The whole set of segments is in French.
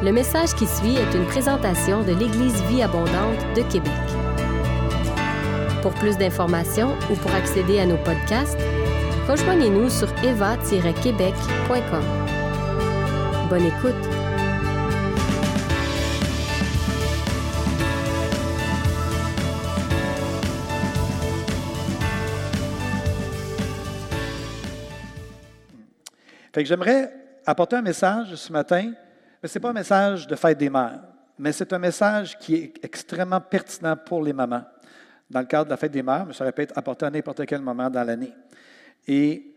Le message qui suit est une présentation de l'Église Vie Abondante de Québec. Pour plus d'informations ou pour accéder à nos podcasts, rejoignez-nous sur eva-québec.com. Bonne écoute! Fait que j'aimerais apporter un message ce matin, mais ce n'est pas un message de fête des mères, mais c'est un message qui est extrêmement pertinent pour les mamans. Dans le cadre de la fête des mères, mais ça aurait pu être apporté à n'importe quel moment dans l'année. Et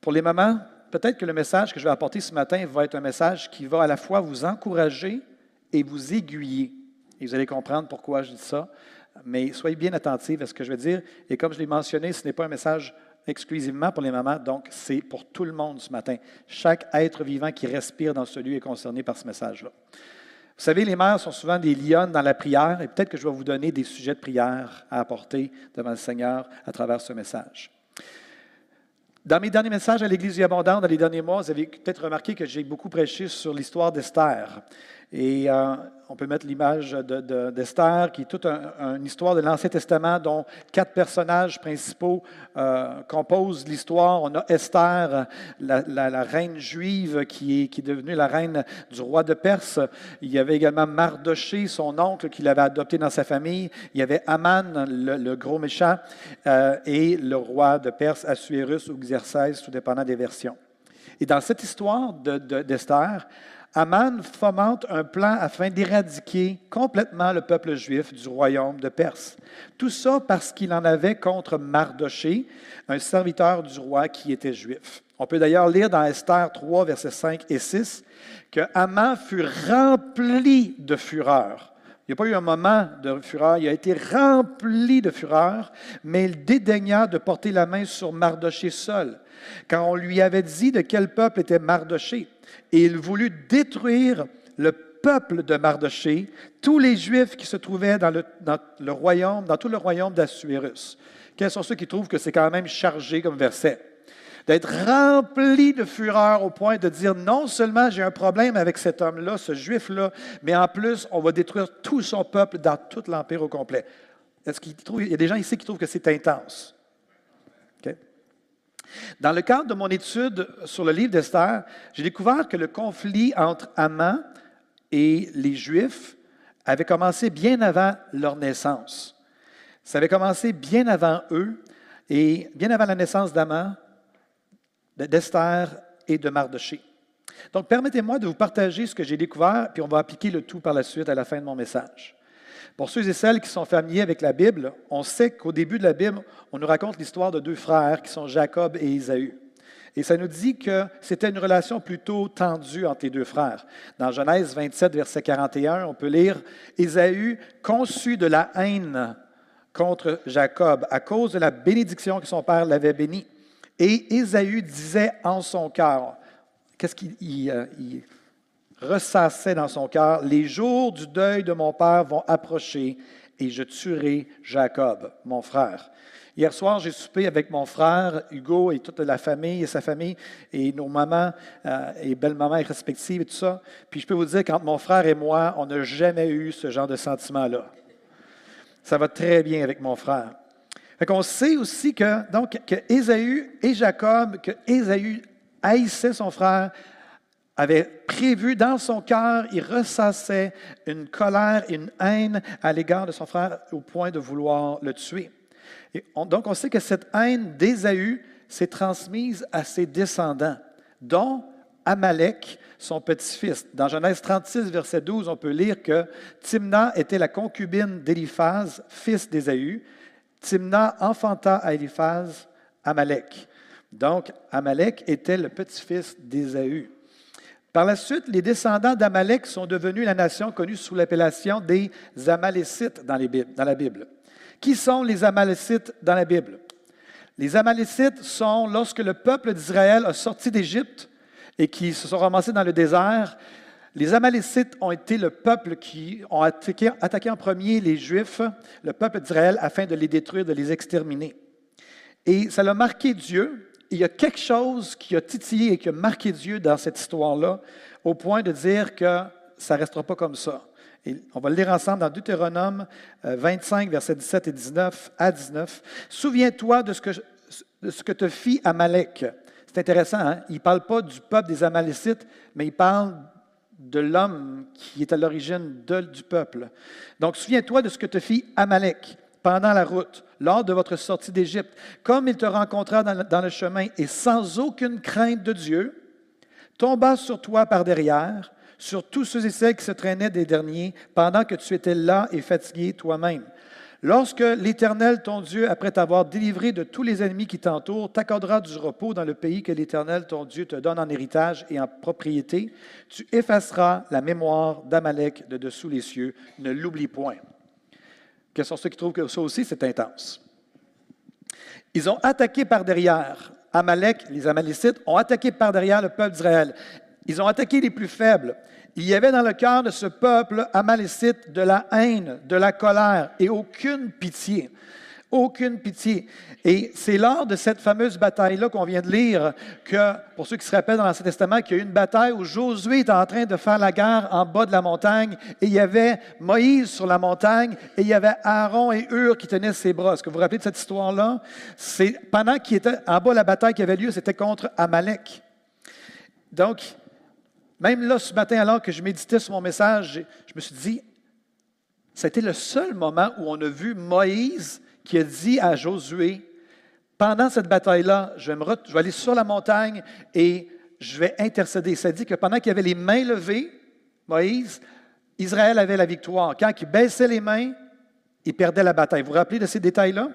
pour les mamans, peut-être que le message que je vais apporter ce matin va être un message qui va à la fois vous encourager et vous aiguiller. Et vous allez comprendre pourquoi je dis ça. Mais soyez bien attentifs à ce que je vais dire. Et comme je l'ai mentionné, ce n'est pas un message exclusivement pour les mamans, donc c'est pour tout le monde ce matin. Chaque être vivant qui respire dans ce lieu est concerné par ce message-là. Vous savez, les mères sont souvent des lionnes dans la prière, et peut-être que je vais vous donner des sujets de prière à apporter devant le Seigneur à travers ce message. Dans mes derniers messages à l'Église du Abondant, dans les derniers mois, vous avez peut-être remarqué que j'ai beaucoup prêché sur l'histoire d'Esther. Et euh, on peut mettre l'image d'Esther, qui est toute une histoire de l'Ancien Testament dont quatre personnages principaux euh, composent l'histoire. On a Esther, la, reine juive qui est, devenue la reine du roi de Perse. Il y avait également Mardoché, son oncle, qui l'avait adopté dans sa famille. Il y avait Aman, le, gros méchant, euh, et le roi de Perse, Assuérus ou Xerxès, tout dépendant des versions. Et dans cette histoire d'Esther, Aman fomente un plan afin d'éradiquer complètement le peuple juif du royaume de Perse. Tout ça parce qu'il en avait contre Mardoché, un serviteur du roi qui était juif. On peut d'ailleurs lire dans Esther 3, versets 5 et 6, que Aman fut rempli de fureur. Il n'y a pas eu un moment de fureur, il a été rempli de fureur, mais il dédaigna de porter la main sur Mardoché seul, quand on lui avait dit de quel peuple était Mardoché et il voulut détruire le peuple de Mardoché, tous les Juifs qui se trouvaient dans le, royaume, dans tout le royaume d'Assuérus. Quels sont ceux qui trouvent que c'est quand même chargé comme verset? D'être rempli de fureur au point de dire non seulement j'ai un problème avec cet homme-là, ce juif-là, mais en plus, on va détruire tout son peuple dans tout l'Empire au complet. Est-ce qu'il y a des gens ici qui trouvent que c'est intense. Dans le cadre de mon étude sur le livre d'Esther, j'ai découvert que le conflit entre Haman et les Juifs avait commencé bien avant leur naissance. Ça avait commencé bien avant eux et bien avant la naissance d'Aman, d'Esther et de Mardoché. Donc, permettez-moi de vous partager ce que j'ai découvert, puis on va appliquer le tout par la suite à la fin de mon message. Pour ceux et celles qui sont familiers avec la Bible, on sait qu'au début de la Bible, on nous raconte l'histoire de deux frères qui sont Jacob et Isaü. Et ça nous dit que c'était une relation plutôt tendue entre les deux frères. Dans Genèse 27, verset 41, on peut lire Ésaü conçut de la haine contre Jacob à cause de la bénédiction que son père l'avait béni. Et Ésaü disait en son cœur, qu'est-ce qu'il euh, ressassait dans son cœur, les jours du deuil de mon père vont approcher et je tuerai Jacob, mon frère. Hier soir, j'ai soupé avec mon frère Hugo et toute la famille et sa famille et nos mamans euh, et belles-mamans respectives et tout ça. Puis je peux vous dire qu'entre mon frère et moi, on n'a jamais eu ce genre de sentiment-là. Ça va très bien avec mon frère. Fait qu'on sait aussi que, donc, que Ésaü et Jacob, que Ésaü haïssait son frère, avait prévu dans son cœur, il ressassait une colère, une haine à l'égard de son frère au point de vouloir le tuer. Et donc on sait que cette haine d'Ésaü s'est transmise à ses descendants, dont Amalek, son petit-fils. Dans Genèse 36, verset 12, on peut lire que Timna était la concubine d'Éliphaz, fils d'Ésaü. Timna enfanta à Éliphaz Amalek. Donc, Amalek était le petit-fils d'Ésaü. Par la suite, les descendants d'Amalek sont devenus la nation connue sous l'appellation des Amalécites dans, la Bible. Qui sont les Amalécites dans la Bible? Les Amalécites sont lorsque le peuple d'Israël a sorti d'Égypte et qui se sont ramassés dans le désert. Les Amalécites ont été le peuple qui ont attaqué, attaqué en premier les Juifs, le peuple d'Israël, afin de les détruire, de les exterminer. Et ça a marqué Dieu il y a quelque chose qui a titillé et qui a marqué Dieu dans cette histoire-là, au point de dire que ça ne restera pas comme ça. Et on va le lire ensemble dans Deutéronome 25, versets 17 et 19 à 19. Souviens-toi de ce que, de ce que te fit Amalek. C'est intéressant, hein? il ne parle pas du peuple des Amalécites, mais il parle de l'homme qui est à l'origine du peuple. Donc, souviens-toi de ce que te fit Amalek pendant la route, lors de votre sortie d'Égypte, comme il te rencontra dans le chemin et sans aucune crainte de Dieu, tomba sur toi par derrière, sur tous ceux et celles qui se traînaient des derniers, pendant que tu étais là et fatigué toi-même. Lorsque l'Éternel, ton Dieu, après t'avoir délivré de tous les ennemis qui t'entourent, t'accordera du repos dans le pays que l'Éternel, ton Dieu, te donne en héritage et en propriété, tu effaceras la mémoire d'Amalek de dessous les cieux. Ne l'oublie point. Quels sont ceux qui trouvent que ça aussi, c'est intense? Ils ont attaqué par derrière. Amalek, les Amalécites, ont attaqué par derrière le peuple d'Israël. Ils ont attaqué les plus faibles. Il y avait dans le cœur de ce peuple amalécite de la haine, de la colère et aucune pitié. Aucune pitié. Et c'est lors de cette fameuse bataille-là qu'on vient de lire que, pour ceux qui se rappellent dans l'Ancien Testament, qu'il y a eu une bataille où Josué était en train de faire la guerre en bas de la montagne et il y avait Moïse sur la montagne et il y avait Aaron et Hur qui tenaient ses bras. Est-ce que vous vous rappelez de cette histoire-là? C'est pendant qu'il était en bas, la bataille qui avait lieu, c'était contre Amalek. Donc, même là, ce matin, alors que je méditais sur mon message, je me suis dit, c'était le seul moment où on a vu Moïse qui a dit à Josué, pendant cette bataille-là, je, vais aller sur la montagne et je vais intercéder. Ça dit que pendant qu'il avait les mains levées, Moïse, Israël avait la victoire. Quand il baissait les mains, il perdait la bataille. Vous vous rappelez de ces détails-là?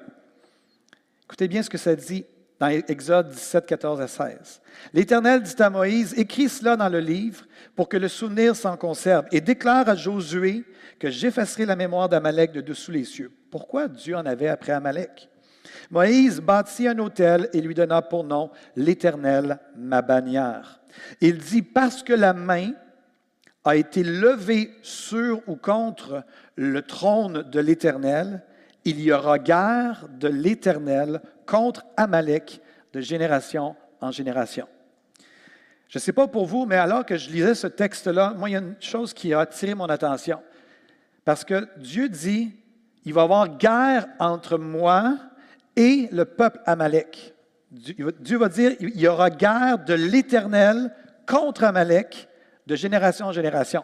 Écoutez bien ce que ça dit dans Exode 17, 14 à 16. L'Éternel dit à Moïse, écris cela dans le livre pour que le souvenir s'en conserve et déclare à Josué que j'effacerai la mémoire d'Amalek de dessous les cieux. Pourquoi Dieu en avait après Amalek? Moïse bâtit un autel et lui donna pour nom l'Éternel, ma bannière. Il dit, parce que la main a été levée sur ou contre le trône de l'Éternel, il y aura guerre de l'Éternel contre Amalek de génération en génération. Je ne sais pas pour vous, mais alors que je lisais ce texte-là, moi, il y a une chose qui a attiré mon attention. Parce que Dieu dit, il va y avoir guerre entre moi et le peuple Amalek. Dieu va dire, il y aura guerre de l'Éternel contre Amalek de génération en génération.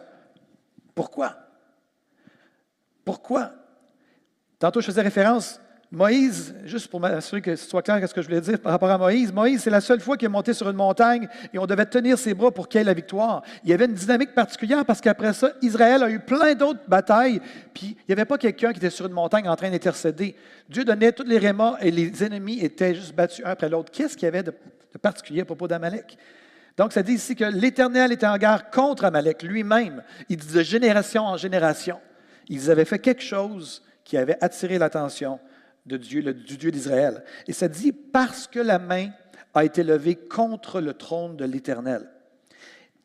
Pourquoi? Pourquoi? Tantôt, je faisais référence Moïse, juste pour m'assurer que ce soit clair ce que je voulais dire par rapport à Moïse, Moïse, c'est la seule fois qu'il est monté sur une montagne et on devait tenir ses bras pour qu'il ait la victoire. Il y avait une dynamique particulière parce qu'après ça, Israël a eu plein d'autres batailles, puis il n'y avait pas quelqu'un qui était sur une montagne en train d'intercéder. Dieu donnait tous les rémats et les ennemis étaient juste battus un après l'autre. Qu'est-ce qu'il y avait de, particulier à propos d'Amalek? Donc, ça dit ici que l'Éternel était en guerre contre Amalek lui-même. Il dit de génération en génération. Ils avaient fait quelque chose qui avait attiré l'attention de Dieu, du Dieu d'Israël. Et ça dit parce que la main a été levée contre le trône de l'Éternel.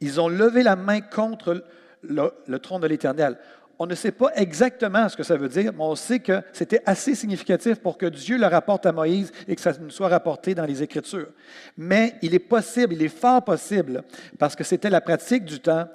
Ils ont levé la main contre le, le trône de l'Éternel. On ne sait pas exactement ce que ça veut dire, mais on sait que c'était assez significatif pour que Dieu le rapporte à Moïse et que ça nous soit rapporté dans les Écritures. Mais il est possible, il est fort possible, parce que c'était la pratique du temps,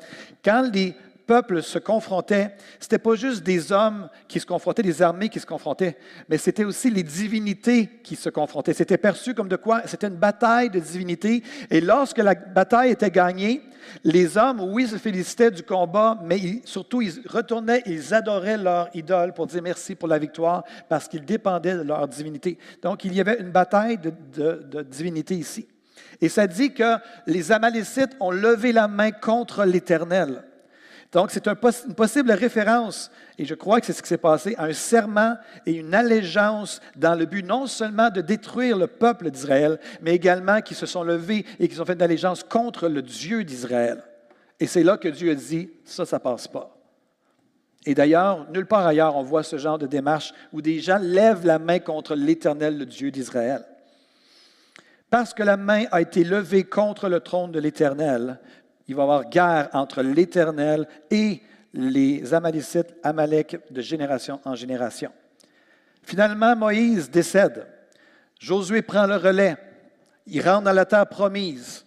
quand les peuple se confrontait, ce n'était pas juste des hommes qui se confrontaient, des armées qui se confrontaient, mais c'était aussi les divinités qui se confrontaient. C'était perçu comme de quoi? C'était une bataille de divinités. Et lorsque la bataille était gagnée, les hommes, oui, se félicitaient du combat, mais surtout, ils retournaient, ils adoraient leur idole pour dire merci pour la victoire, parce qu'ils dépendaient de leur divinité. Donc, il y avait une bataille de, de, de ici. Et ça dit que les Amalécites ont levé la main contre l'Éternel. Donc, c'est une possible référence, et je crois que c'est ce qui s'est passé, à un serment et une allégeance dans le but non seulement de détruire le peuple d'Israël, mais également qui se sont levés et qui ont fait une allégeance contre le Dieu d'Israël. Et c'est là que Dieu a dit, ça, ça passe pas. Et d'ailleurs, nulle part ailleurs, on voit ce genre de démarche où des gens lèvent la main contre l'Éternel, le Dieu d'Israël. Parce que la main a été levée contre le trône de l'Éternel, il va y avoir guerre entre l'Éternel et les Amalécites, Amalek, de génération en génération. Finalement, Moïse décède. Josué prend le relais. Il rentre dans la terre promise.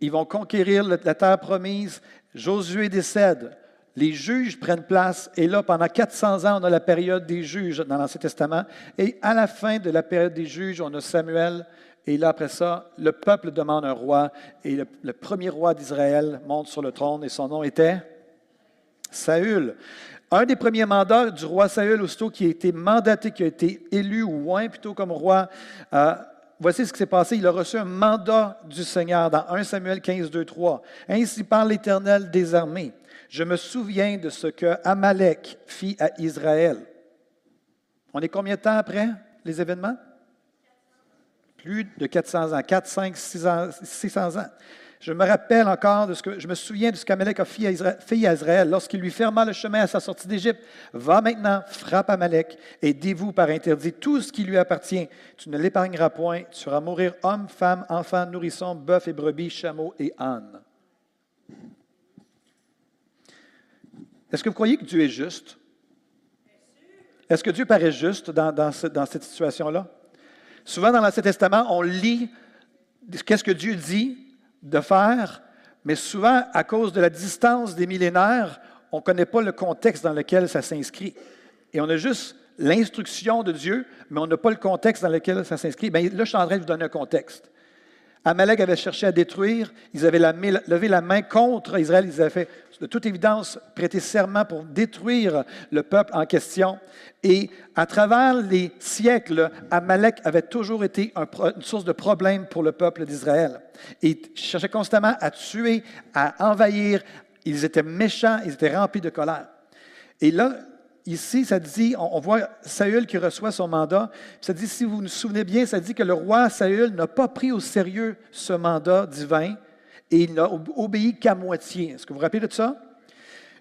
Ils vont conquérir la terre promise. Josué décède. Les juges prennent place et là, pendant 400 ans, on a la période des juges dans l'Ancien Testament. Et à la fin de la période des juges, on a Samuel. Et là, après ça, le peuple demande un roi. Et le, premier roi d'Israël monte sur le trône et son nom était Saül. Un des premiers mandats du roi Saül, aussitôt qui a été mandaté, qui a été élu ou plutôt comme roi, euh, voici ce qui s'est passé. Il a reçu un mandat du Seigneur dans 1 Samuel 15, 2, 3. Ainsi parle l'Éternel des armées. Je me souviens de ce que Amalek fit à Israël. On est combien de temps après les événements? Plus de 400 ans, 4, 5, 600 ans. Je me rappelle encore de ce que je me souviens de ce qu'Amalek a fait à Israël lorsqu'il lui ferma le chemin à sa sortie d'Égypte. Va maintenant, frappe Amalek et dévoue par interdit tout ce qui lui appartient. Tu ne l'épargneras point. Tu feras mourir hommes, femmes, enfants, nourrissons, bœufs et brebis, chameaux et ânes. Est-ce que vous croyez que Dieu est juste? Est-ce que Dieu paraît juste dans cette situation-là? Souvent dans l'Ancien Testament, on lit qu'est-ce que Dieu dit de faire, mais souvent, à cause de la distance des millénaires, on ne connaît pas le contexte dans lequel ça s'inscrit. Et on a juste l'instruction de Dieu, mais on n'a pas le contexte dans lequel ça s'inscrit. Bien, là, je suis en train de vous donner un contexte. Amalek avait cherché à détruire, ils avaient levé la main contre Israël, ils avaient fait, de toute évidence, prêté serment pour détruire le peuple en question. Et à travers les siècles, Amalek avait toujours été une source de problème pour le peuple d'Israël. Ils cherchaient constamment à tuer, à envahir. Ils étaient méchants, ils étaient remplis de colère. Et là, ici, ça dit, on, voit Saül qui reçoit son mandat. Ça dit, si vous vous souvenez bien, ça dit que le roi Saül n'a pas pris au sérieux ce mandat divin et il n'a obéi qu'à moitié. Est-ce que vous vous rappelez de ça?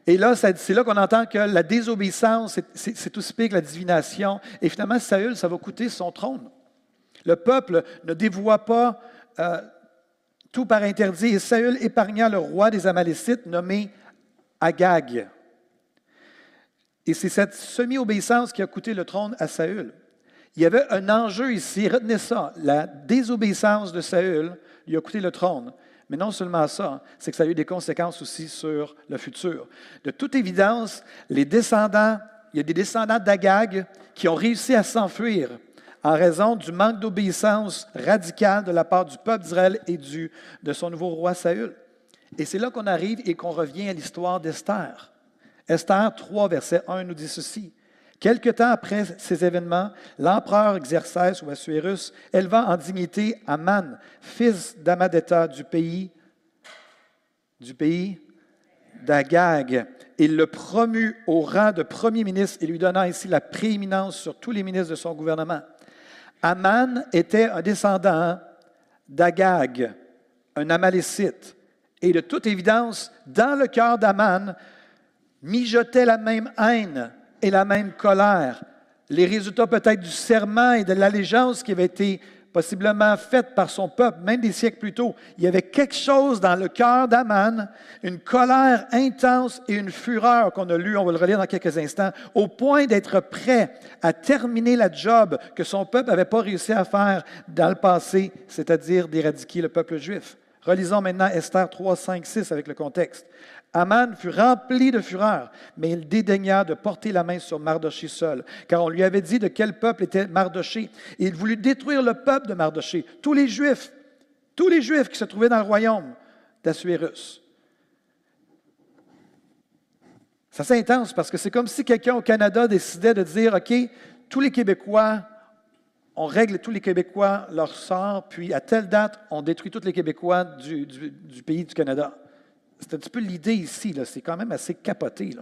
Et là, c'est là qu'on entend que la désobéissance, c'est aussi pire que la divination. Et finalement, Saül, ça va coûter son trône. Le peuple ne dévoie pas euh, tout par interdit. Et Saül épargna le roi des Amalécites nommé Agag. Et c'est cette semi-obéissance qui a coûté le trône à Saül. Il y avait un enjeu ici, retenez ça, la désobéissance de Saül lui a coûté le trône. Mais non seulement ça, c'est que ça a eu des conséquences aussi sur le futur. De toute évidence, les descendants, il y a des descendants d'Agag qui ont réussi à s'enfuir en raison du manque d'obéissance radicale de la part du peuple d'Israël et du, de son nouveau roi Saül. Et c'est là qu'on arrive et qu'on revient à l'histoire d'Esther. Esther 3, verset 1 nous dit ceci. Quelque temps après ces événements, l'empereur Xerxès ou Assuérus éleva en dignité Aman, fils d'Amadeta du pays, du pays d'Agag. Il le promut au rang de premier ministre et lui donna ainsi la prééminence sur tous les ministres de son gouvernement. Aman était un descendant d'Agag, un Amalécite. Et de toute évidence, dans le cœur d'Aman, mijotait la même haine et la même colère. Les résultats peut-être du serment et de l'allégeance qui avait été possiblement faite par son peuple, même des siècles plus tôt. Il y avait quelque chose dans le cœur d'Aman, une colère intense et une fureur qu'on a lu, on va le relire dans quelques instants, au point d'être prêt à terminer la job que son peuple n'avait pas réussi à faire dans le passé, c'est-à-dire d'éradiquer le peuple juif. Relisons maintenant Esther 3, 5, 6 avec le contexte. Aman fut rempli de fureur, mais il dédaigna de porter la main sur Mardoché seul, car on lui avait dit de quel peuple était Mardoché. Il voulut détruire le peuple de Mardoché, tous les Juifs, tous les Juifs qui se trouvaient dans le royaume d'Assuérus. Ça c'est intense parce que c'est comme si quelqu'un au Canada décidait de dire, OK, tous les Québécois, on règle tous les Québécois leur sort, puis à telle date, on détruit tous les Québécois du pays du Canada. C'est un petit peu l'idée ici, c'est quand même assez capoté.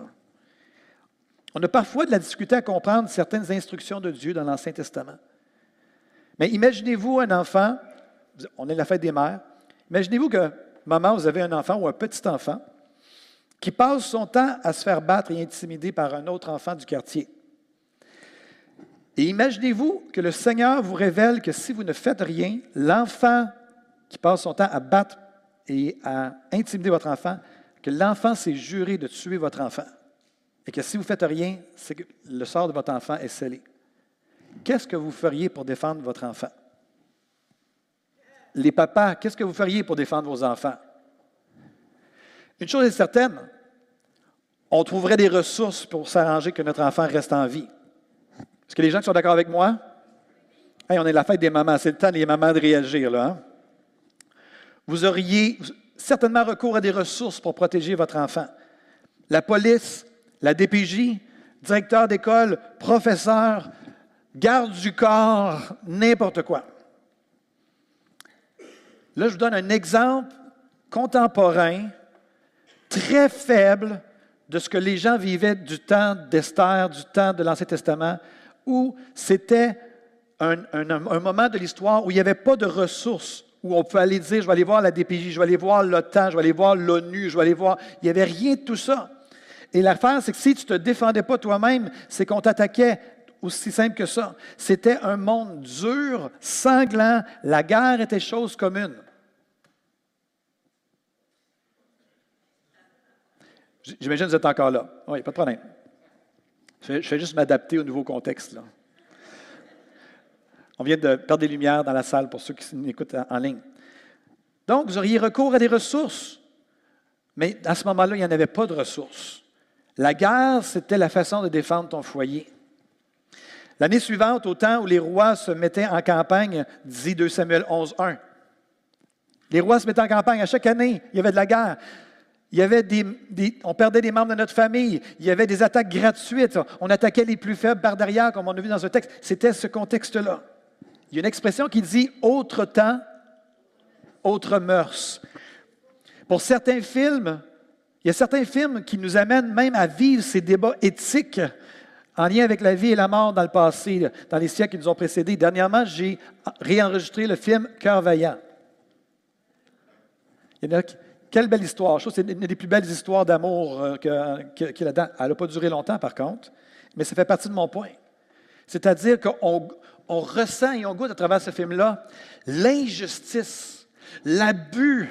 On a parfois de la difficulté à comprendre certaines instructions de Dieu dans l'Ancien Testament. Mais imaginez-vous un enfant, on est la fête des mères, imaginez-vous que, maman, vous avez un enfant ou un petit enfant qui passe son temps à se faire battre et intimider par un autre enfant du quartier. Et imaginez-vous que le Seigneur vous révèle que si vous ne faites rien, l'enfant qui passe son temps à battre et à intimider votre enfant, que l'enfant s'est juré de tuer votre enfant et que si vous ne faites rien, c'est que le sort de votre enfant est scellé. Qu'est-ce que vous feriez pour défendre votre enfant? Les papas, qu'est-ce que vous feriez pour défendre vos enfants? Une chose est certaine, on trouverait des ressources pour s'arranger que notre enfant reste en vie. Est-ce que les gens sont d'accord avec moi? on est la fête des mamans. C'est le temps des mamans de réagir. Là, hein? Vous auriez certainement recours à des ressources pour protéger votre enfant. La police, la DPJ, directeur d'école, professeur, garde du corps, n'importe quoi. Là, je vous donne un exemple contemporain, très faible, de ce que les gens vivaient du temps d'Esther, du temps de l'Ancien Testament, où c'était un, moment de l'histoire où il n'y avait pas de ressources, où on peut aller dire, je vais aller voir la DPJ, je vais aller voir l'OTAN, je vais aller voir l'ONU, je vais aller voir... Il n'y avait rien de tout ça. Et l'affaire, c'est que si tu ne te défendais pas toi-même, c'est qu'on t'attaquait aussi simple que ça. C'était un monde dur, sanglant. La guerre était chose commune. J'imagine que vous êtes encore là. Oui, pas de problème. Je vais, juste m'adapter au nouveau contexte. On vient de perdre des lumières dans la salle pour ceux qui m'écoutent en ligne. Donc, vous auriez recours à des ressources. Mais à ce moment-là, il n'y en avait pas de ressources. La guerre, c'était la façon de défendre ton foyer. L'année suivante, au temps où les rois se mettaient en campagne, dit 2 Samuel 11, 1. Les rois se mettaient en campagne à chaque année, il y avait de la guerre. On perdait des membres de notre famille. Il y avait des attaques gratuites. On attaquait les plus faibles par derrière, comme on a vu dans ce texte. C'était ce contexte-là. Il y a une expression qui dit autre temps, autre mœurs. Pour certains films, il y a certains films qui nous amènent même à vivre ces débats éthiques en lien avec la vie et la mort dans le passé, dans les siècles qui nous ont précédés. Dernièrement, j'ai réenregistré le film Cœur vaillant. Quelle belle histoire. Je trouve que c'est une des plus belles histoires d'amour euh, qu'il y a là-dedans. Elle n'a pas duré longtemps, par contre, mais ça fait partie de mon point. C'est-à-dire qu'on ressent et on goûte à travers ce film-là l'injustice, l'abus.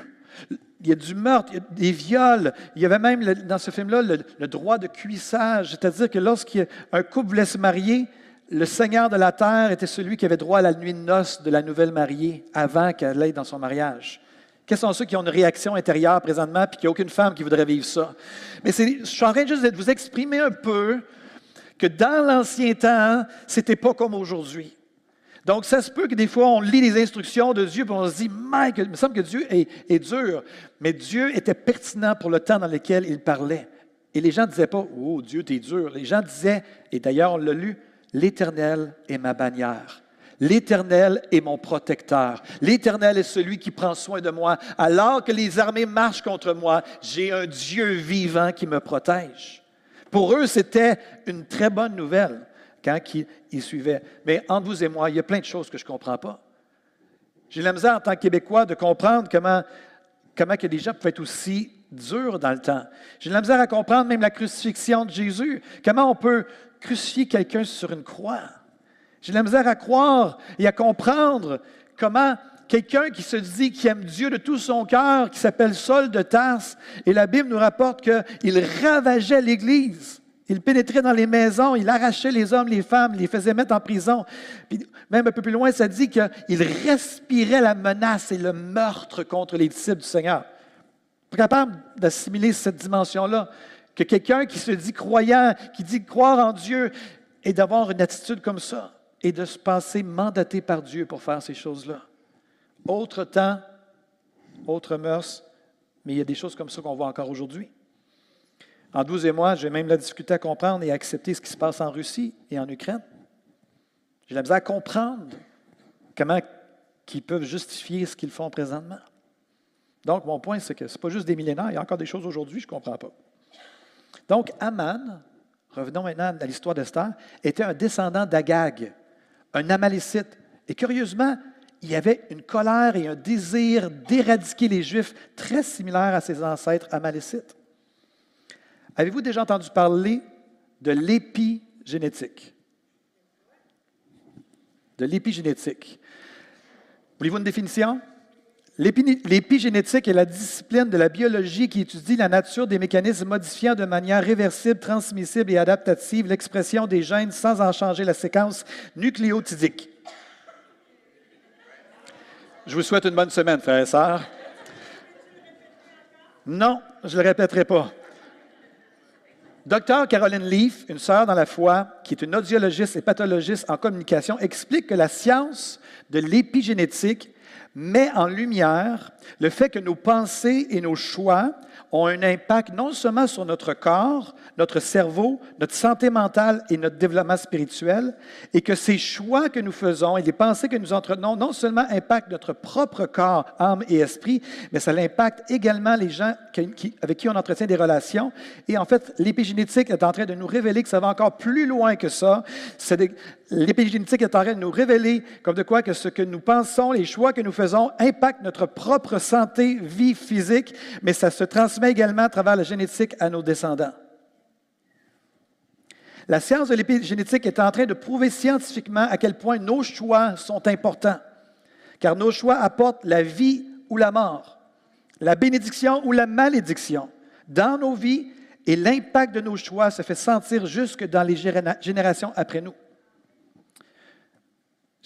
Il y a du meurtre, il y a des viols. Il y avait même dans ce film-là le, droit de cuissage. C'est-à-dire que lorsqu'un couple voulait se marier, le Seigneur de la terre était celui qui avait droit à la nuit de noces de la nouvelle mariée avant qu'elle aille dans son mariage. Quels sont ceux qui ont une réaction intérieure présentement puis qu'il n'y a aucune femme qui voudrait vivre ça? Mais je suis en train juste de vous exprimer un peu que dans l'ancien temps, ce n'était pas comme aujourd'hui. Donc, ça se peut que des fois, on lit les instructions de Dieu et on se dit, Mike, il me semble que Dieu est, est, dur. Mais Dieu était pertinent pour le temps dans lequel il parlait. Et les gens ne disaient pas, oh Dieu, tu es dur. Les gens disaient, et d'ailleurs, on l'a lu, l'Éternel est ma bannière. L'Éternel est mon protecteur. L'Éternel est celui qui prend soin de moi. Alors que les armées marchent contre moi, j'ai un Dieu vivant qui me protège. Pour eux, c'était une très bonne nouvelle quand ils, suivaient. Mais entre vous et moi, il y a plein de choses que je ne comprends pas. J'ai la misère en tant que Québécois de comprendre comment, comment que les gens peuvent être aussi durs dans le temps. J'ai la misère à comprendre même la crucifixion de Jésus. Comment on peut crucifier quelqu'un sur une croix? J'ai la misère à croire et à comprendre comment quelqu'un qui se dit qu'il aime Dieu de tout son cœur, qui s'appelle Saul de Tarse, et la Bible nous rapporte qu'il ravageait l'Église. Il pénétrait dans les maisons, il arrachait les hommes, les femmes, les faisait mettre en prison. Puis même un peu plus loin, ça dit qu'il respirait la menace et le meurtre contre les disciples du Seigneur. Pas capable d'assimiler cette dimension-là. Que quelqu'un qui se dit croyant, qui dit croire en Dieu, et d'avoir une attitude comme ça et de se penser mandaté par Dieu pour faire ces choses-là. Autre temps, autre mœurs, mais il y a des choses comme ça qu'on voit encore aujourd'hui. En 12 et moi, j'ai même la difficulté à comprendre et à accepter ce qui se passe en Russie et en Ukraine. J'ai la misère à comprendre comment ils peuvent justifier ce qu'ils font présentement. Donc, mon point, c'est que ce n'est pas juste des millénaires, il y a encore des choses aujourd'hui, je ne comprends pas. Donc, Aman, revenons maintenant à l'histoire d'Esther, était un descendant d'Agag, un Amalécite. Et curieusement, il y avait une colère et un désir d'éradiquer les Juifs très similaire à ses ancêtres amalécites. Avez-vous déjà entendu parler de l'épigénétique? De l'épigénétique. Voulez-vous une définition? L'épigénétique est la discipline de la biologie qui étudie la nature des mécanismes modifiant de manière réversible, transmissible et adaptative l'expression des gènes sans en changer la séquence nucléotidique. Je vous souhaite une bonne semaine, frères et sœurs. Non, je ne le répéterai pas. Docteur Caroline Leaf, une sœur dans la foi, qui est une audiologiste et pathologiste en communication, explique que la science de l'épigénétique met en lumière le fait que nos pensées et nos choix ont un impact non seulement sur notre corps, notre cerveau, notre santé mentale et notre développement spirituel, et que ces choix que nous faisons et les pensées que nous entretenons non seulement impactent notre propre corps, âme et esprit, mais ça impacte également les gens avec qui on entretient des relations. Et en fait, l'épigénétique est en train de nous révéler que ça va encore plus loin que ça. L'épigénétique est en train de nous révéler comme de quoi que ce que nous pensons, les choix que nous faisons impactent notre propre santé, vie physique, mais ça se transmet également à travers la génétique à nos descendants. La science de l'épigénétique est en train de prouver scientifiquement à quel point nos choix sont importants, car nos choix apportent la vie ou la mort, la bénédiction ou la malédiction dans nos vies, et l'impact de nos choix se fait sentir jusque dans les générations après nous.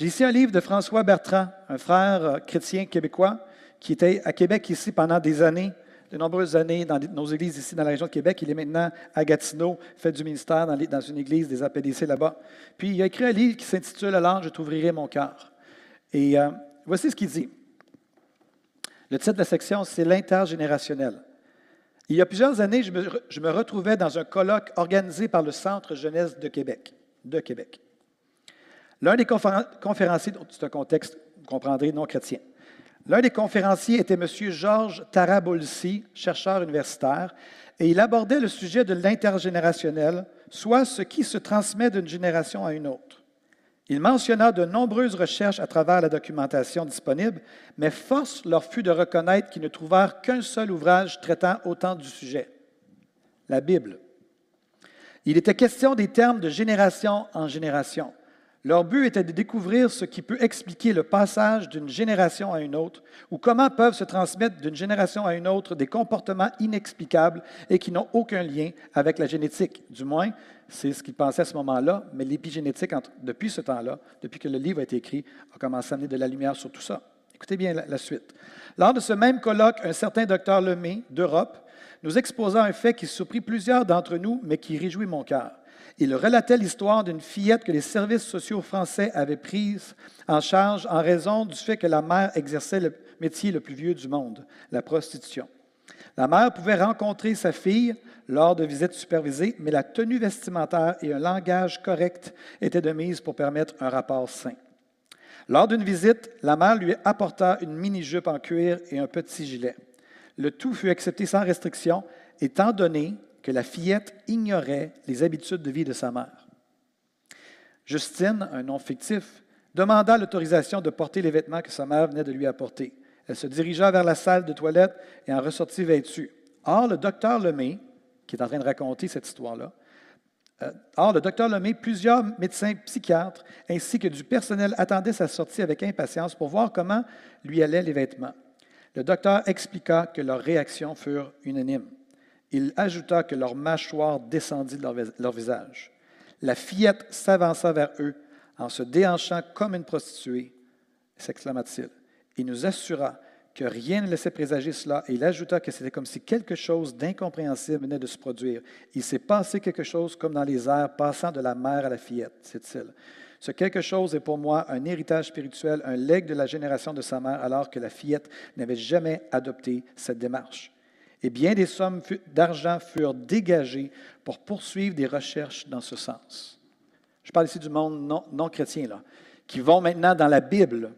J'ai ici un livre de François Bertrand, un frère euh, chrétien québécois qui était à Québec ici pendant des années, de nombreuses années dans nos églises ici dans la région de Québec. Il est maintenant à Gatineau, fait du ministère dans, une église des APDC là-bas. Puis il a écrit un livre qui s'intitule Alors je t'ouvrirai mon cœur. Et euh, voici ce qu'il dit. Le titre de la section, c'est L'intergénérationnel. Il y a plusieurs années, je me, retrouvais dans un colloque organisé par le Centre jeunesse de Québec. De Québec. L'un des conférenciers, c'est un contexte, vous comprendrez, non chrétien. L'un des conférenciers était M. Georges Tarabolsi, chercheur universitaire, et il abordait le sujet de l'intergénérationnel, soit ce qui se transmet d'une génération à une autre. Il mentionna de nombreuses recherches à travers la documentation disponible, mais force leur fut de reconnaître qu'ils ne trouvèrent qu'un seul ouvrage traitant autant du sujet, la Bible. Il était question des termes de génération en génération. Leur but était de découvrir ce qui peut expliquer le passage d'une génération à une autre, ou comment peuvent se transmettre d'une génération à une autre des comportements inexplicables et qui n'ont aucun lien avec la génétique. Du moins, c'est ce qu'ils pensaient à ce moment-là, mais l'épigénétique, depuis ce temps-là, depuis que le livre a été écrit, a commencé à amener de la lumière sur tout ça. Écoutez bien la, suite. Lors de ce même colloque, un certain docteur Lemay d'Europe nous exposa un fait qui surprit plusieurs d'entre nous, mais qui réjouit mon cœur. Il relatait l'histoire d'une fillette que les services sociaux français avaient prise en charge en raison du fait que la mère exerçait le métier le plus vieux du monde, la prostitution. La mère pouvait rencontrer sa fille lors de visites supervisées, mais la tenue vestimentaire et un langage correct étaient de mise pour permettre un rapport sain. Lors d'une visite, la mère lui apporta une mini-jupe en cuir et un petit gilet. Le tout fut accepté sans restriction, étant donné que la fillette ignorait les habitudes de vie de sa mère. Justine, un nom fictif, demanda l'autorisation de porter les vêtements que sa mère venait de lui apporter. Elle se dirigea vers la salle de toilette et en ressortit vêtue. Or, le docteur Lemay, qui est en train de raconter cette histoire-là, euh, or, le docteur Lemay, plusieurs médecins psychiatres ainsi que du personnel attendaient sa sortie avec impatience pour voir comment lui allaient les vêtements. Le docteur expliqua que leurs réactions furent unanimes. Il ajouta que leur mâchoire descendit de leur, visage. La fillette s'avança vers eux en se déhanchant comme une prostituée, s'exclama-t-il. Il nous assura que rien ne laissait présager cela et il ajouta que c'était comme si quelque chose d'incompréhensible venait de se produire. Il s'est passé quelque chose comme dans les airs, passant de la mère à la fillette, c'est-il. Ce quelque chose est pour moi un héritage spirituel, un legs de la génération de sa mère, alors que la fillette n'avait jamais adopté cette démarche et bien des sommes d'argent furent dégagées pour poursuivre des recherches dans ce sens. Je parle ici du monde non, non chrétien, là, qui vont maintenant dans la Bible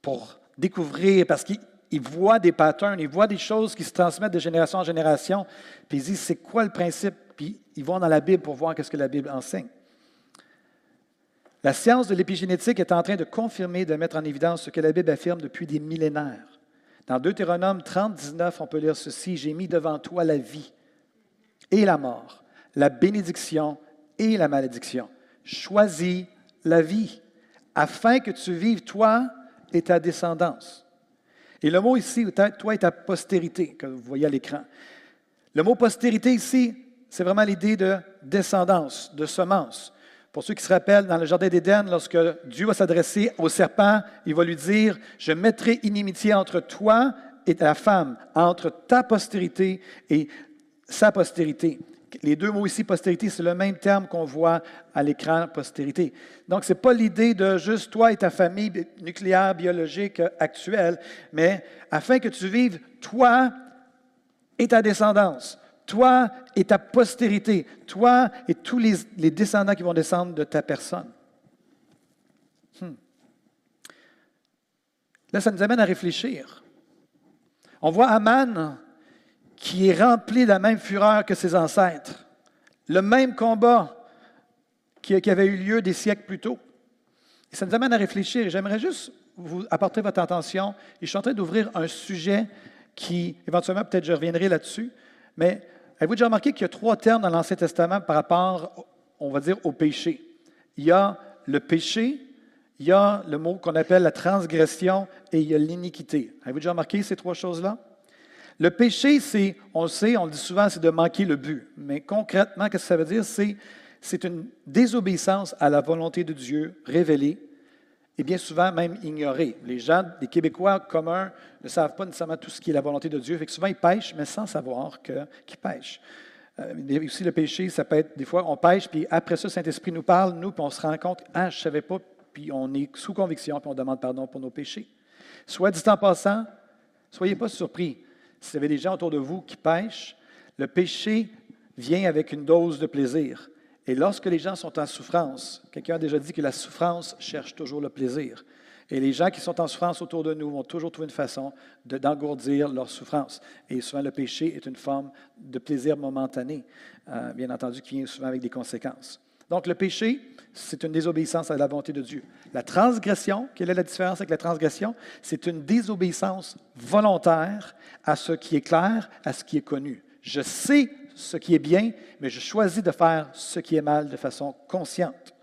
pour découvrir, parce qu'ils voient des patterns, ils voient des choses qui se transmettent de génération en génération, puis ils disent c'est quoi le principe, puis ils vont dans la Bible pour voir qu'est-ce que la Bible enseigne. La science de l'épigénétique est en train de confirmer, de mettre en évidence ce que la Bible affirme depuis des millénaires. Dans Deutéronome 30, 19, on peut lire ceci, J'ai mis devant toi la vie et la mort, la bénédiction et la malédiction. Choisis la vie afin que tu vives toi et ta descendance. Et le mot ici, toi et ta postérité, que vous voyez à l'écran. Le mot postérité ici, c'est vraiment l'idée de descendance, de semence. Pour ceux qui se rappellent, dans le Jardin d'Éden, lorsque Dieu va s'adresser au serpent, il va lui dire, je mettrai inimitié entre toi et ta femme, entre ta postérité et sa postérité. Les deux mots ici, postérité, c'est le même terme qu'on voit à l'écran, postérité. Donc, ce n'est pas l'idée de juste toi et ta famille nucléaire, biologique actuelle, mais afin que tu vives toi et ta descendance, toi et ta postérité, toi et tous les, descendants qui vont descendre de ta personne. Hmm. Là, ça nous amène à réfléchir. On voit Aman qui est rempli de la même fureur que ses ancêtres, le même combat qui, avait eu lieu des siècles plus tôt. Et ça nous amène à réfléchir. J'aimerais juste vous apporter votre attention. Et je suis en train d'ouvrir un sujet qui, éventuellement, peut-être je reviendrai là-dessus, mais avez-vous déjà remarqué qu'il y a trois termes dans l'Ancien Testament par rapport, on va dire, au péché? Il y a le péché, il y a le mot qu'on appelle la transgression et il y a l'iniquité. Avez-vous déjà remarqué ces trois choses-là? Le péché, c'est, on le sait, on le dit souvent, c'est de manquer le but. Mais concrètement, qu'est-ce que ça veut dire? C'est, une désobéissance à la volonté de Dieu révélée et bien souvent même ignorée. Les gens, les Québécois communs, ne savent pas nécessairement tout ce qui est la volonté de Dieu. Fait que souvent, ils pêchent, mais sans savoir qu'ils pêchent. Euh, aussi, le péché, ça peut être des fois, on pêche, puis après ça, Saint-Esprit nous parle, nous, puis on se rend compte, ah, je ne savais pas, puis on est sous conviction, puis on demande pardon pour nos péchés. Soit dit en passant, soyez pas surpris. Si vous avez des gens autour de vous qui pêchent, le péché vient avec une dose de plaisir. Et lorsque les gens sont en souffrance, quelqu'un a déjà dit que la souffrance cherche toujours le plaisir. Et les gens qui sont en souffrance autour de nous vont toujours trouver une façon d'engourdir leur souffrance. Et souvent, le péché est une forme de plaisir momentané, euh, bien entendu, qui vient souvent avec des conséquences. Donc, le péché, c'est une désobéissance à la volonté de Dieu. La transgression, quelle est la différence avec la transgression? C'est une désobéissance volontaire à ce qui est clair, à ce qui est connu. Je sais ce qui est bien, mais je choisis de faire ce qui est mal de façon consciente.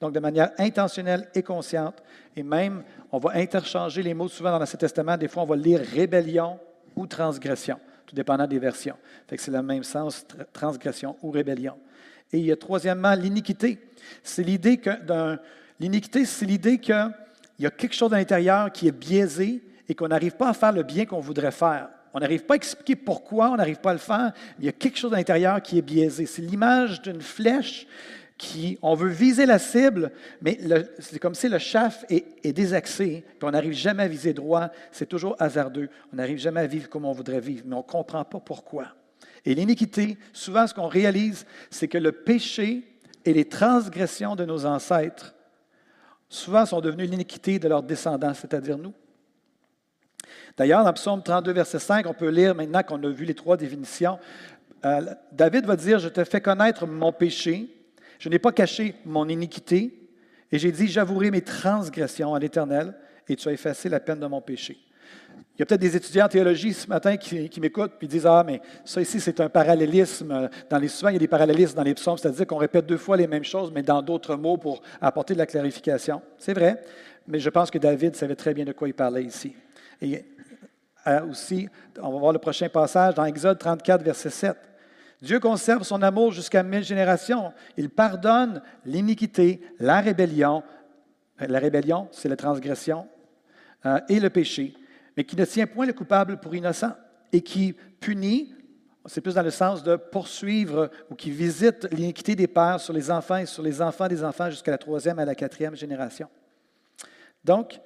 Donc, de manière intentionnelle et consciente. Et même, on va interchanger les mots souvent dans l'Ancien Testament. Des fois, on va lire rébellion ou transgression, tout dépendant des versions. c'est le même sens, transgression ou rébellion. Et il y a troisièmement l'iniquité. C'est l'idée que l'iniquité, c'est l'idée qu'il y a quelque chose à l'intérieur qui est biaisé et qu'on n'arrive pas à faire le bien qu'on voudrait faire. On n'arrive pas à expliquer pourquoi on n'arrive pas à le faire. Il y a quelque chose à l'intérieur qui est biaisé. C'est l'image d'une flèche qui, on veut viser la cible, mais c'est comme si le chaff est, désaxé, puis on n'arrive jamais à viser droit. C'est toujours hasardeux. On n'arrive jamais à vivre comme on voudrait vivre, mais on ne comprend pas pourquoi. Et l'iniquité, souvent ce qu'on réalise, c'est que le péché et les transgressions de nos ancêtres, souvent sont devenus l'iniquité de leurs descendants, c'est-à-dire nous. D'ailleurs, dans Psaume 32, verset 5, on peut lire maintenant qu'on a vu les trois définitions. Euh, David va dire, je te fais connaître mon péché, je n'ai pas caché mon iniquité, et j'ai dit, j'avouerai mes transgressions à l'Éternel, et tu as effacé la peine de mon péché. Il y a peut-être des étudiants en théologie ce matin qui, m'écoutent et disent Ah, mais ça ici, c'est un parallélisme. Dans les, souvent, il y a des parallélismes dans les psaumes, c'est-à-dire qu'on répète deux fois les mêmes choses, mais dans d'autres mots pour apporter de la clarification. C'est vrai, mais je pense que David savait très bien de quoi il parlait ici. Euh, aussi, on va voir le prochain passage dans Exode 34, verset 7. Dieu conserve son amour jusqu'à mille générations. Il pardonne l'iniquité, la rébellion. La rébellion, c'est la transgression euh, et le péché mais qui ne tient point le coupable pour innocent et qui punit, c'est plus dans le sens de poursuivre ou qui visite l'iniquité des pères sur les enfants et sur les enfants des enfants jusqu'à la troisième et la quatrième génération. Donc,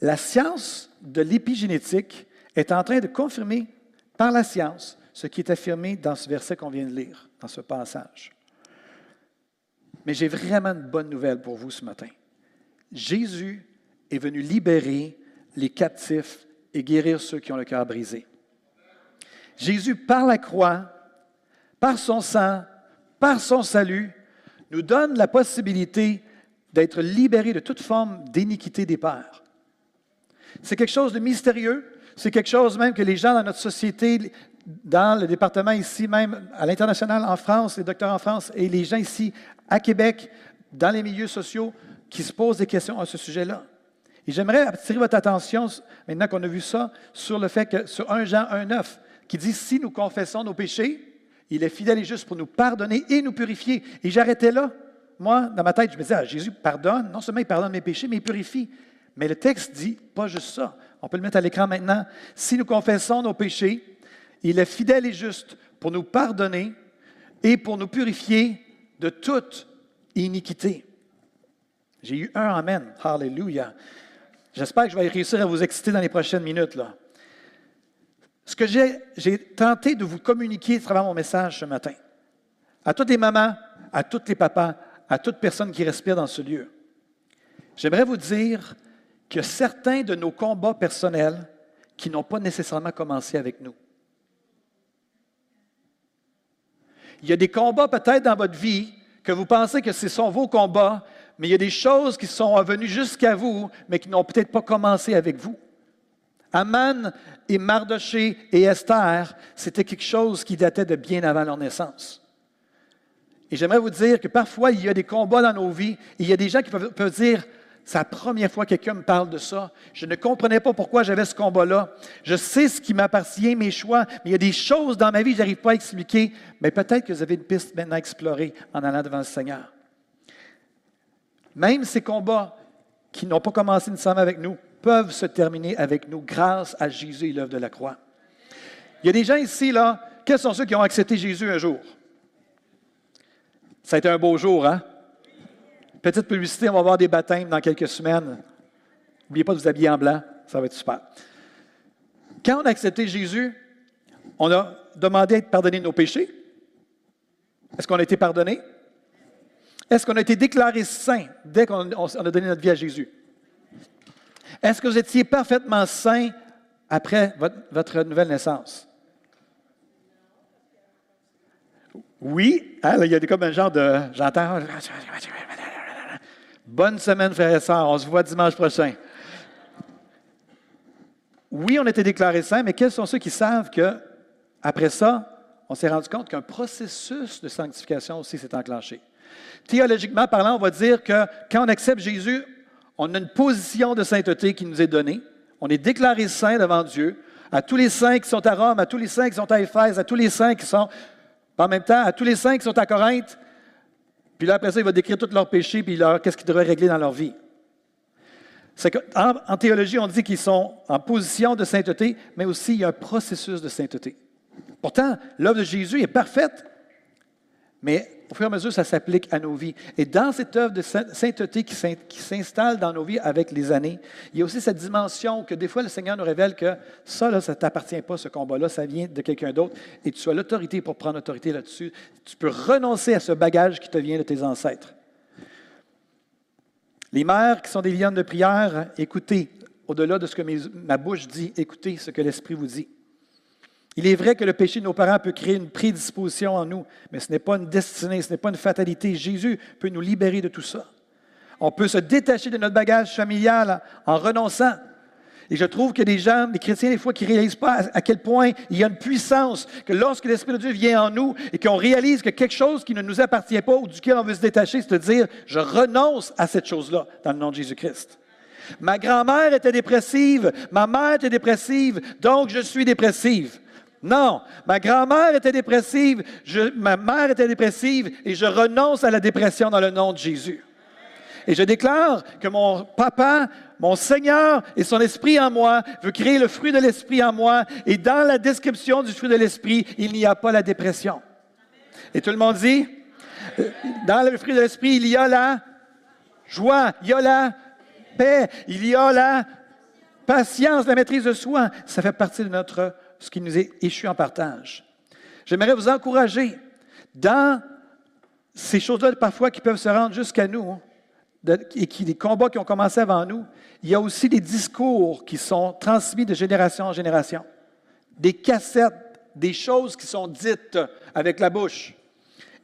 la science de l'épigénétique est en train de confirmer par la science ce qui est affirmé dans ce verset qu'on vient de lire, dans ce passage. Mais j'ai vraiment une bonne nouvelle pour vous ce matin. Jésus est venu libérer les captifs et guérir ceux qui ont le cœur brisé. Jésus, par la croix, par son sang, par son salut, nous donne la possibilité d'être libérés de toute forme d'iniquité des pères. C'est quelque chose de mystérieux. C'est quelque chose même que les gens dans notre société, dans le département ici même, à l'international en France, les docteurs en France, et les gens ici à Québec, dans les milieux sociaux, qui se posent des questions à ce sujet-là. Et j'aimerais attirer votre attention, maintenant qu'on a vu ça, sur le fait que, sur 1 Jean 1,9, qui dit Si nous confessons nos péchés, il est fidèle et juste pour nous pardonner et nous purifier. Et j'arrêtais là. Moi, dans ma tête, je me disais ah, Jésus pardonne, non seulement il pardonne mes péchés, mais il purifie. Mais le texte dit pas juste ça. On peut le mettre à l'écran maintenant. Si nous confessons nos péchés, il est fidèle et juste pour nous pardonner et pour nous purifier de toute iniquité. J'ai eu un Amen. Hallelujah. J'espère que je vais réussir à vous exciter dans les prochaines minutes. Ce que j'ai tenté de vous communiquer à travers mon message ce matin, à toutes les mamans, à tous les papas, à toute personne qui respire dans ce lieu, j'aimerais vous dire que certains de nos combats personnels qui n'ont pas nécessairement commencé avec nous. Il y a des combats peut-être dans votre vie que vous pensez que ce sont vos combats, mais il y a des choses qui sont venues jusqu'à vous, mais qui n'ont peut-être pas commencé avec vous. Aman et Mardoché et Esther, c'était quelque chose qui datait de bien avant leur naissance. Et j'aimerais vous dire que parfois, il y a des combats dans nos vies, et il y a des gens qui peuvent, peuvent dire, c'est la première fois que quelqu'un me parle de ça. Je ne comprenais pas pourquoi j'avais ce combat-là. Je sais ce qui m'appartient, mes choix, mais il y a des choses dans ma vie que je n'arrive pas à expliquer. Mais peut-être que vous avez une piste maintenant à explorer en allant devant le Seigneur. Même ces combats qui n'ont pas commencé nécessairement avec nous peuvent se terminer avec nous grâce à Jésus et l'œuvre de la croix. Il y a des gens ici, là, quels sont ceux qui ont accepté Jésus un jour? Ça a été un beau jour, hein? Petite publicité, on va avoir des baptêmes dans quelques semaines. N'oubliez pas de vous habiller en blanc, ça va être super. Quand on a accepté Jésus, on a demandé à être pardonné de nos péchés. Est-ce qu'on a été pardonné? Est-ce qu'on a été déclaré saint dès qu'on a donné notre vie à Jésus? Est-ce que vous étiez parfaitement saint après votre, nouvelle naissance? Oui, hein, il y a comme un genre de. J'entends. Bonne semaine, frères et sœurs. On se voit dimanche prochain. Oui, on était déclarés saints, mais quels sont ceux qui savent que, après ça, on s'est rendu compte qu'un processus de sanctification aussi s'est enclenché. Théologiquement parlant, on va dire que quand on accepte Jésus, on a une position de sainteté qui nous est donnée. On est déclaré saint devant Dieu. À tous les saints qui sont à Rome, à tous les saints qui sont à Éphèse, à tous les saints qui sont, en même temps, à tous les saints qui sont à Corinthe, puis là, après ça, il va décrire tous leurs péchés, puis qu'est-ce qu'ils devraient régler dans leur vie. En, en, théologie, on dit qu'ils sont en position de sainteté, mais aussi il y a un processus de sainteté. Pourtant, l'œuvre de Jésus est parfaite, mais au fur et à mesure, ça s'applique à nos vies. Et dans cette œuvre de sainteté qui s'installe dans nos vies avec les années, il y a aussi cette dimension que des fois le Seigneur nous révèle que ça, là, ça ne t'appartient pas, ce combat-là, ça vient de quelqu'un d'autre, et tu as l'autorité pour prendre l'autorité là-dessus. Tu peux renoncer à ce bagage qui te vient de tes ancêtres. Les mères qui sont des lionnes de prière, écoutez, au-delà de ce que ma bouche dit, écoutez ce que l'Esprit vous dit. Il est vrai que le péché de nos parents peut créer une prédisposition en nous, mais ce n'est pas une destinée, ce n'est pas une fatalité. Jésus peut nous libérer de tout ça. On peut se détacher de notre bagage familial en renonçant. Et je trouve que des gens, des chrétiens, des fois, qui ne réalisent pas à quel point il y a une puissance, que lorsque l'Esprit de Dieu vient en nous et qu'on réalise que quelque chose qui ne nous appartient pas ou duquel on veut se détacher, c'est de dire, je renonce à cette chose-là dans le nom de Jésus-Christ. Ma grand-mère était dépressive, ma mère était dépressive, donc je suis dépressive. Non, ma grand-mère était dépressive, ma mère était dépressive et je renonce à la dépression dans le nom de Jésus. Et je déclare que mon papa, mon Seigneur et son esprit en moi veut créer le fruit de l'esprit en moi. Et dans la description du fruit de l'esprit, il n'y a pas la dépression. Et tout le monde dit, dans le fruit de l'esprit, il y a la joie, il y a la paix, il y a la patience, la maîtrise de soi. Ça fait partie de notre ce qui nous est échu en partage. J'aimerais vous encourager dans ces choses-là, parfois, qui peuvent se rendre jusqu'à nous, hein, et qui, des combats qui ont commencé avant nous, il y a aussi des discours qui sont transmis de génération en génération, des cassettes, des choses qui sont dites avec la bouche.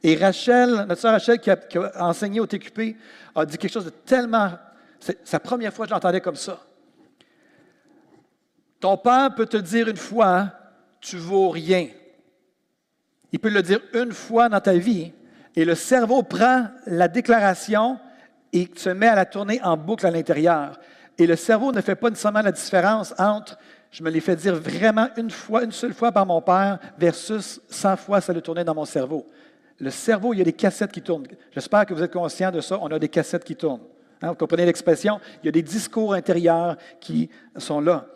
Et Rachel, notre sœur Rachel, qui a, enseigné au TQP, a dit quelque chose de tellement. C'est la première fois que j'entendais comme ça. Ton père peut te dire une fois, tu vaux rien. Il peut le dire une fois dans ta vie, et le cerveau prend la déclaration et se met à la tourner en boucle à l'intérieur. Et le cerveau ne fait pas nécessairement la différence entre je me l'ai fait dire vraiment une fois, une seule fois par mon père, versus 100 fois ça le tournait dans mon cerveau. Le cerveau, il y a des cassettes qui tournent. J'espère que vous êtes conscient de ça. On a des cassettes qui tournent. Hein, vous comprenez l'expression? Il y a des discours intérieurs qui sont là.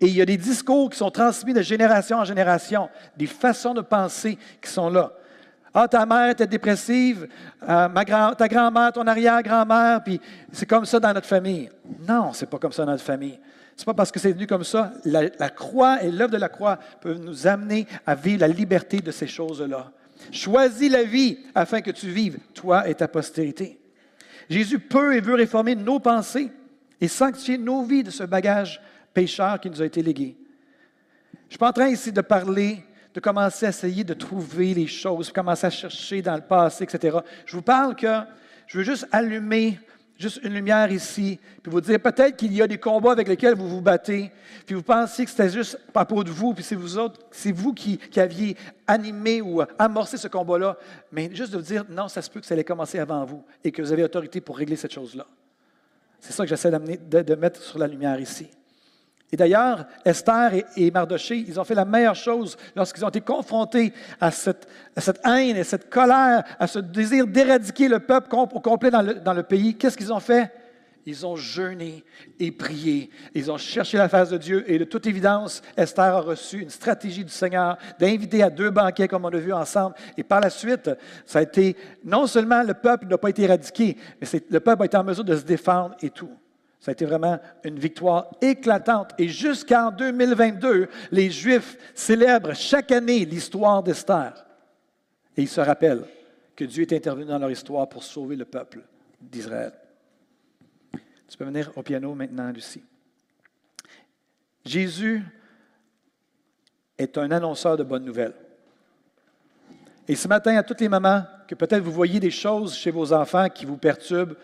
Et il y a des discours qui sont transmis de génération en génération, des façons de penser qui sont là. Ah, ta mère était dépressive, euh, ta grand-mère, ton arrière-grand-mère, puis c'est comme ça dans notre famille. Non, c'est pas comme ça dans notre famille. C'est pas parce que c'est venu comme ça. La, la croix et l'œuvre de la croix peuvent nous amener à vivre la liberté de ces choses-là. Choisis la vie afin que tu vives, toi et ta postérité. Jésus peut et veut réformer nos pensées et sanctifier nos vies de ce bagage pécheur qui nous a été légué. Je ne suis pas en train ici de parler de commencer à essayer de trouver les choses, commencer à chercher dans le passé, etc. Je vous parle que je veux juste allumer juste une lumière ici, puis vous dire peut-être qu'il y a des combats avec lesquels vous vous battez, puis vous pensez que c'était juste à propos de vous, puis c'est vous autres, c'est vous qui, aviez animé ou amorcé ce combat-là, mais juste de vous dire non, ça se peut que ça allait commencer avant vous et que vous avez autorité pour régler cette chose-là. C'est ça que j'essaie de, de mettre sur la lumière ici. Et d'ailleurs, Esther et, Mardoché, ils ont fait la meilleure chose lorsqu'ils ont été confrontés à cette, haine et cette colère, à ce désir d'éradiquer le peuple au complet dans le, dans le pays. Qu'est-ce qu'ils ont fait? Ils ont jeûné et prié. Ils ont cherché la face de Dieu. Et de toute évidence, Esther a reçu une stratégie du Seigneur d'inviter à deux banquets, comme on a vu ensemble. Et par la suite, ça a été, non seulement le peuple n'a pas été éradiqué, mais le peuple a été en mesure de se défendre et tout. Ça a été vraiment une victoire éclatante. Et jusqu'en 2022, les Juifs célèbrent chaque année l'histoire d'Esther. Et ils se rappellent que Dieu est intervenu dans leur histoire pour sauver le peuple d'Israël. Tu peux venir au piano maintenant, Lucie. Jésus est un annonceur de bonnes nouvelles. Et ce matin, à toutes les mamans, que peut-être vous voyez des choses chez vos enfants qui vous perturbent,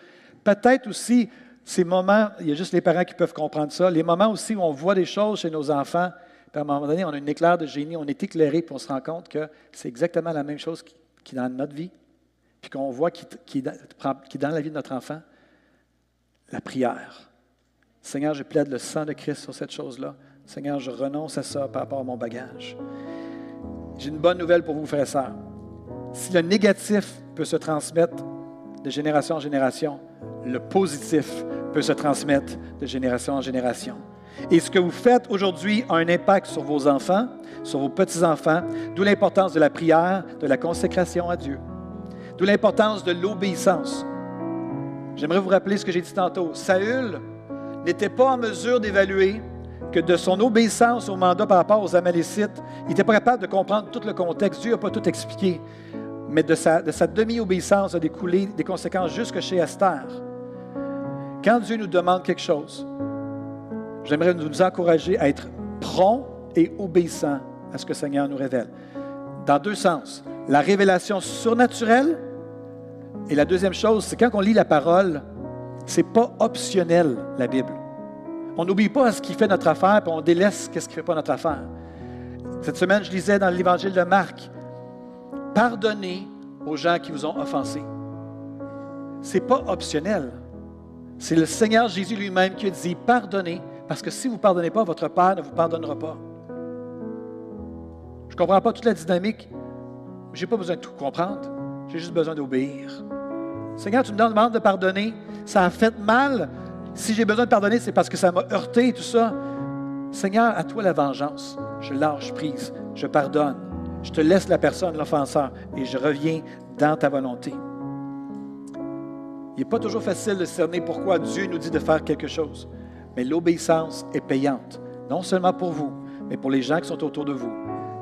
peut-être aussi ces moments, il y a juste les parents qui peuvent comprendre ça, les moments aussi où on voit des choses chez nos enfants, puis à un moment donné, on a une éclair de génie, on est éclairé, puis on se rend compte que c'est exactement la même chose qui, est dans notre vie, puis qu'on voit qui, qui, est dans la vie de notre enfant, la prière. Seigneur, je plaide le sang de Christ sur cette chose-là. Seigneur, je renonce à ça par rapport à mon bagage. J'ai une bonne nouvelle pour vous, frères et sœurs. Si le négatif peut se transmettre de génération en génération, le positif peut se transmettre de génération en génération. Et ce que vous faites aujourd'hui a un impact sur vos enfants, sur vos petits-enfants, d'où l'importance de la prière, de la consécration à Dieu, d'où l'importance de l'obéissance. J'aimerais vous rappeler ce que j'ai dit tantôt. Saül n'était pas en mesure d'évaluer que de son obéissance au mandat par rapport aux Amalécites, il n'était pas capable de comprendre tout le contexte. Dieu n'a pas tout expliqué. Mais de sa, de sa demi-obéissance a découlé des conséquences jusque chez Esther. Quand Dieu nous demande quelque chose, j'aimerais nous encourager à être prompt et obéissant à ce que le Seigneur nous révèle. Dans deux sens. La révélation surnaturelle et la deuxième chose, c'est quand on lit la parole, c'est pas optionnel, la Bible. On n'oublie pas ce qui fait notre affaire, puis on délaisse ce qui ne fait pas notre affaire. Cette semaine, je lisais dans l'évangile de Marc, pardonnez aux gens qui vous ont offensés. Ce n'est pas optionnel. C'est le Seigneur Jésus lui-même qui a dit pardonnez, parce que si vous ne pardonnez pas, votre Père ne vous pardonnera pas. Je ne comprends pas toute la dynamique. Je n'ai pas besoin de tout comprendre. J'ai juste besoin d'obéir. Seigneur, tu me demandes de pardonner. Ça a fait mal. Si j'ai besoin de pardonner, c'est parce que ça m'a heurté, tout ça. Seigneur, à toi la vengeance. Je lâche prise. Je pardonne. Je te laisse la personne, l'offenseur, et je reviens dans ta volonté. Il n'est pas toujours facile de cerner pourquoi Dieu nous dit de faire quelque chose, mais l'obéissance est payante, non seulement pour vous, mais pour les gens qui sont autour de vous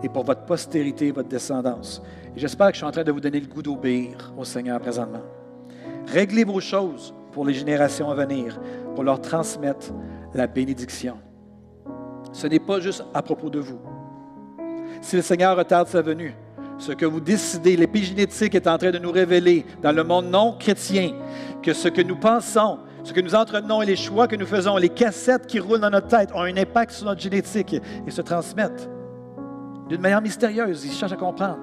et pour votre postérité votre descendance. Et j'espère que je suis en train de vous donner le goût d'obéir au Seigneur présentement. Réglez vos choses pour les générations à venir, pour leur transmettre la bénédiction. Ce n'est pas juste à propos de vous. Si le Seigneur retarde sa venue, ce que vous décidez, l'épigénétique est en train de nous révéler dans le monde non chrétien que ce que nous pensons, ce que nous entretenons et les choix que nous faisons, les cassettes qui roulent dans notre tête ont un impact sur notre génétique et se transmettent d'une manière mystérieuse. Ils cherchent à comprendre.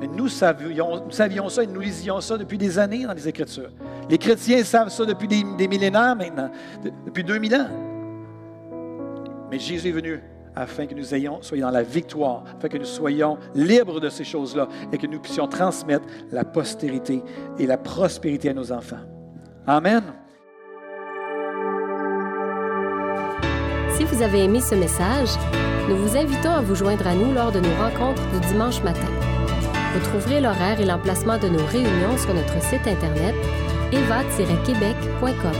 Mais nous savions, nous ça et nous lisions ça depuis des années dans les Écritures. Les chrétiens savent ça depuis des millénaires maintenant, depuis 2000 ans. Mais Jésus est venu afin que nous ayons, soyons dans la victoire, afin que nous soyons libres de ces choses-là et que nous puissions transmettre la postérité et la prospérité à nos enfants. Amen. Si vous avez aimé ce message, nous vous invitons à vous joindre à nous lors de nos rencontres du dimanche matin. Vous trouverez l'horaire et l'emplacement de nos réunions sur notre site internet eva-québec.com.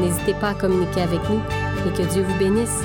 N'hésitez pas à communiquer avec nous et que Dieu vous bénisse.